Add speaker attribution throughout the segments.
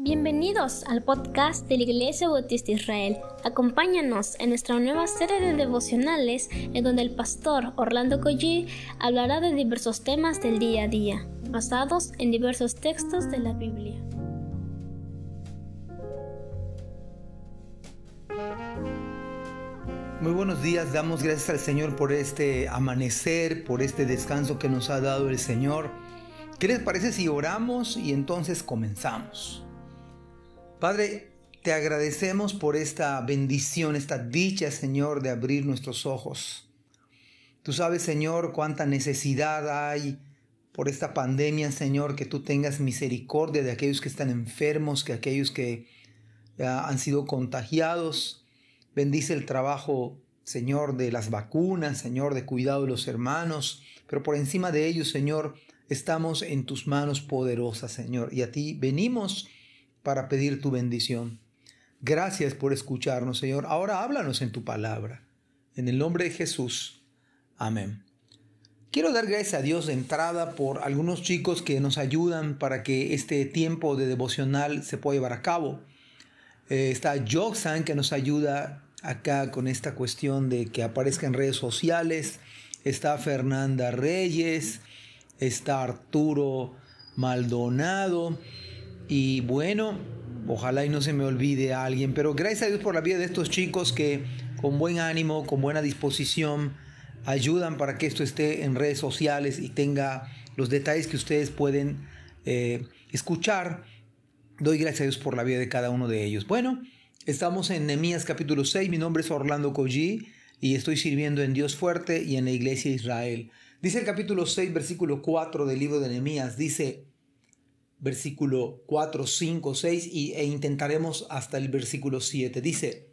Speaker 1: Bienvenidos al podcast de la Iglesia Bautista Israel. Acompáñanos en nuestra nueva serie de devocionales en donde el pastor Orlando Collie hablará de diversos temas del día a día, basados en diversos textos de la Biblia.
Speaker 2: Muy buenos días, damos gracias al Señor por este amanecer, por este descanso que nos ha dado el Señor. ¿Qué les parece si oramos y entonces comenzamos? Padre, te agradecemos por esta bendición, esta dicha, Señor, de abrir nuestros ojos. Tú sabes, Señor, cuánta necesidad hay por esta pandemia, Señor, que tú tengas misericordia de aquellos que están enfermos, que aquellos que han sido contagiados. Bendice el trabajo, Señor, de las vacunas, Señor, de cuidado de los hermanos, pero por encima de ellos, Señor, estamos en tus manos poderosas, Señor, y a ti venimos para pedir tu bendición. Gracias por escucharnos, Señor. Ahora háblanos en tu palabra. En el nombre de Jesús. Amén. Quiero dar gracias a Dios de entrada por algunos chicos que nos ayudan para que este tiempo de devocional se pueda llevar a cabo. Eh, está Joxan que nos ayuda acá con esta cuestión de que aparezca en redes sociales. Está Fernanda Reyes. Está Arturo Maldonado. Y bueno, ojalá y no se me olvide a alguien, pero gracias a Dios por la vida de estos chicos que con buen ánimo, con buena disposición, ayudan para que esto esté en redes sociales y tenga los detalles que ustedes pueden eh, escuchar. Doy gracias a Dios por la vida de cada uno de ellos. Bueno, estamos en Nehemías capítulo 6. Mi nombre es Orlando Collie y estoy sirviendo en Dios fuerte y en la iglesia de Israel. Dice el capítulo 6, versículo 4 del libro de Nehemías, dice, versículo 4, 5, 6 y, e intentaremos hasta el versículo 7. Dice,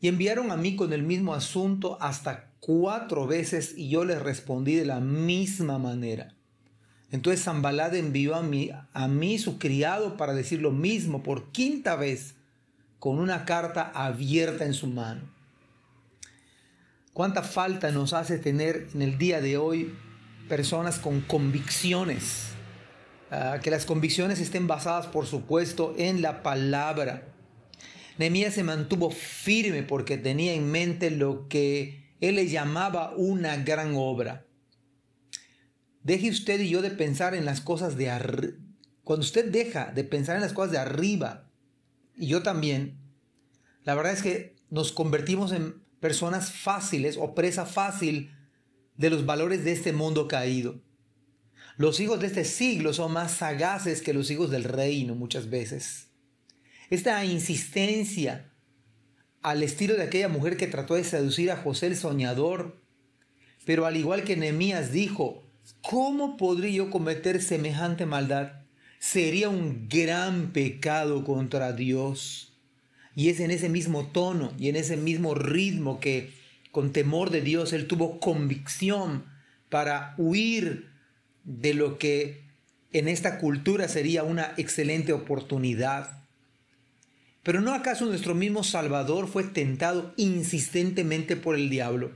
Speaker 2: y enviaron a mí con el mismo asunto hasta cuatro veces y yo les respondí de la misma manera. Entonces Zambalad envió a mí, a mí su criado para decir lo mismo por quinta vez con una carta abierta en su mano. ¿Cuánta falta nos hace tener en el día de hoy personas con convicciones? Ah, que las convicciones estén basadas, por supuesto, en la palabra. Nehemías se mantuvo firme porque tenía en mente lo que él le llamaba una gran obra. Deje usted y yo de pensar en las cosas de arriba. Cuando usted deja de pensar en las cosas de arriba, y yo también, la verdad es que nos convertimos en personas fáciles o presa fácil de los valores de este mundo caído. Los hijos de este siglo son más sagaces que los hijos del reino muchas veces. Esta insistencia al estilo de aquella mujer que trató de seducir a José el soñador, pero al igual que Nehemías dijo, ¿cómo podría yo cometer semejante maldad? Sería un gran pecado contra Dios. Y es en ese mismo tono y en ese mismo ritmo que con temor de Dios él tuvo convicción para huir de lo que en esta cultura sería una excelente oportunidad. Pero ¿no acaso nuestro mismo Salvador fue tentado insistentemente por el diablo?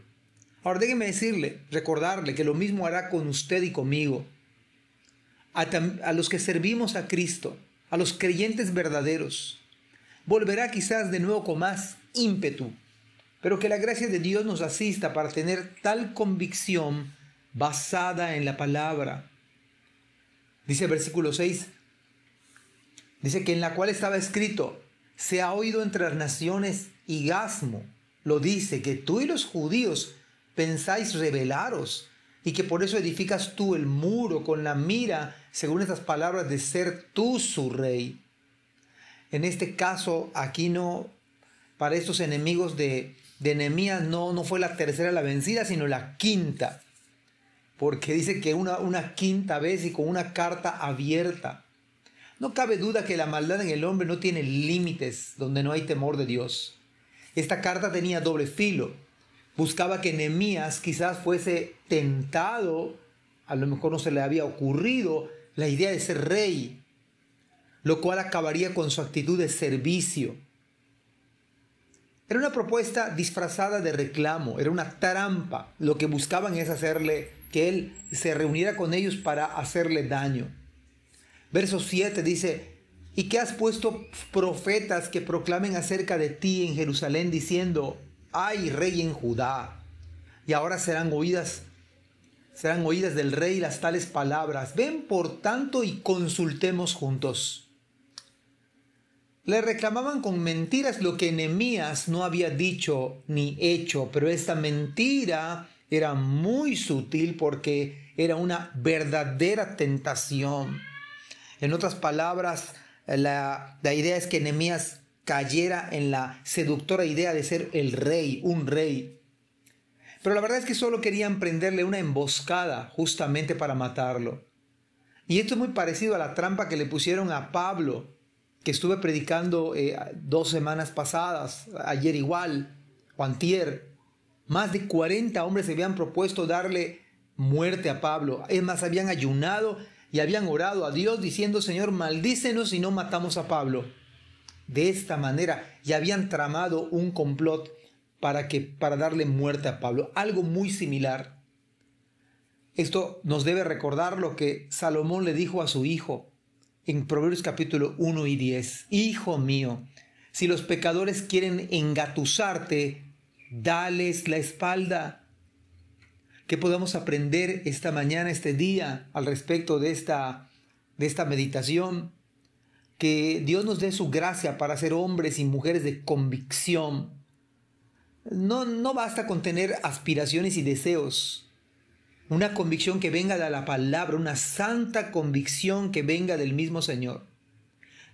Speaker 2: Ahora déjeme decirle, recordarle que lo mismo hará con usted y conmigo. A, a los que servimos a Cristo, a los creyentes verdaderos, volverá quizás de nuevo con más ímpetu, pero que la gracia de Dios nos asista para tener tal convicción basada en la palabra. Dice el versículo 6, dice que en la cual estaba escrito, se ha oído entre las naciones y Gasmo lo dice, que tú y los judíos pensáis rebelaros y que por eso edificas tú el muro con la mira, según estas palabras, de ser tú su rey. En este caso, aquí no, para estos enemigos de, de Nehemías no, no fue la tercera la vencida, sino la quinta porque dice que una, quinta vez y con una carta abierta. No cabe duda que la maldad en el hombre no tiene límites donde no hay temor de Dios. Esta carta tenía doble filo. Buscaba que Nehemías quizás fuese tentado, a lo mejor no se le había ocurrido la idea de ser rey, lo cual acabaría con su actitud de servicio. Era una propuesta disfrazada de reclamo, era una trampa. Lo que buscaban es hacerle que él se reuniera con ellos para hacerle daño. Verso 7 dice, y que has puesto profetas que proclamen acerca de ti en Jerusalén diciendo, hay rey en Judá. Y ahora serán oídas serán oídas del rey las tales palabras. Ven por tanto y consultemos juntos. Le reclamaban con mentiras lo que Nehemías no había dicho ni hecho, pero esta mentira era muy sutil porque era una verdadera tentación. En otras palabras, la, la idea es que Nehemías cayera en la seductora idea de ser el rey, un rey. Pero la verdad es que solo querían prenderle una emboscada justamente para matarlo. Y esto es muy parecido a la trampa que le pusieron a Pablo, que estuve predicando eh, dos semanas pasadas, ayer igual, o antier. Más de 40 hombres se habían propuesto darle muerte a Pablo. Es más, habían ayunado y habían orado a Dios diciendo, Señor, maldícenos si no matamos a Pablo. De esta manera, ya habían tramado un complot para, que, para darle muerte a Pablo. Algo muy similar. Esto nos debe recordar lo que Salomón le dijo a su hijo en Proverbios capítulo 1 y 10. Hijo mío, si los pecadores quieren engatusarte, dales la espalda. ¿Qué podemos aprender esta mañana, este día, al respecto de esta, de esta meditación? Que Dios nos dé su gracia para ser hombres y mujeres de convicción, no, no basta con tener aspiraciones y deseos. Una convicción que venga de la palabra, una santa convicción que venga del mismo Señor.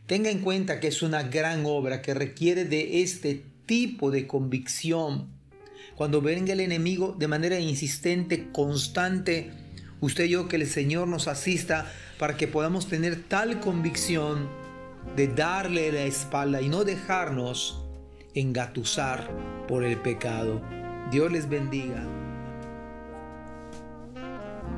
Speaker 2: Tenga en cuenta que es una gran obra que requiere de este tipo de convicción. Cuando venga el enemigo de manera insistente, constante, usted y yo que el Señor nos asista para que podamos tener tal convicción de darle la espalda y no dejarnos engatusar por el pecado. Dios les bendiga.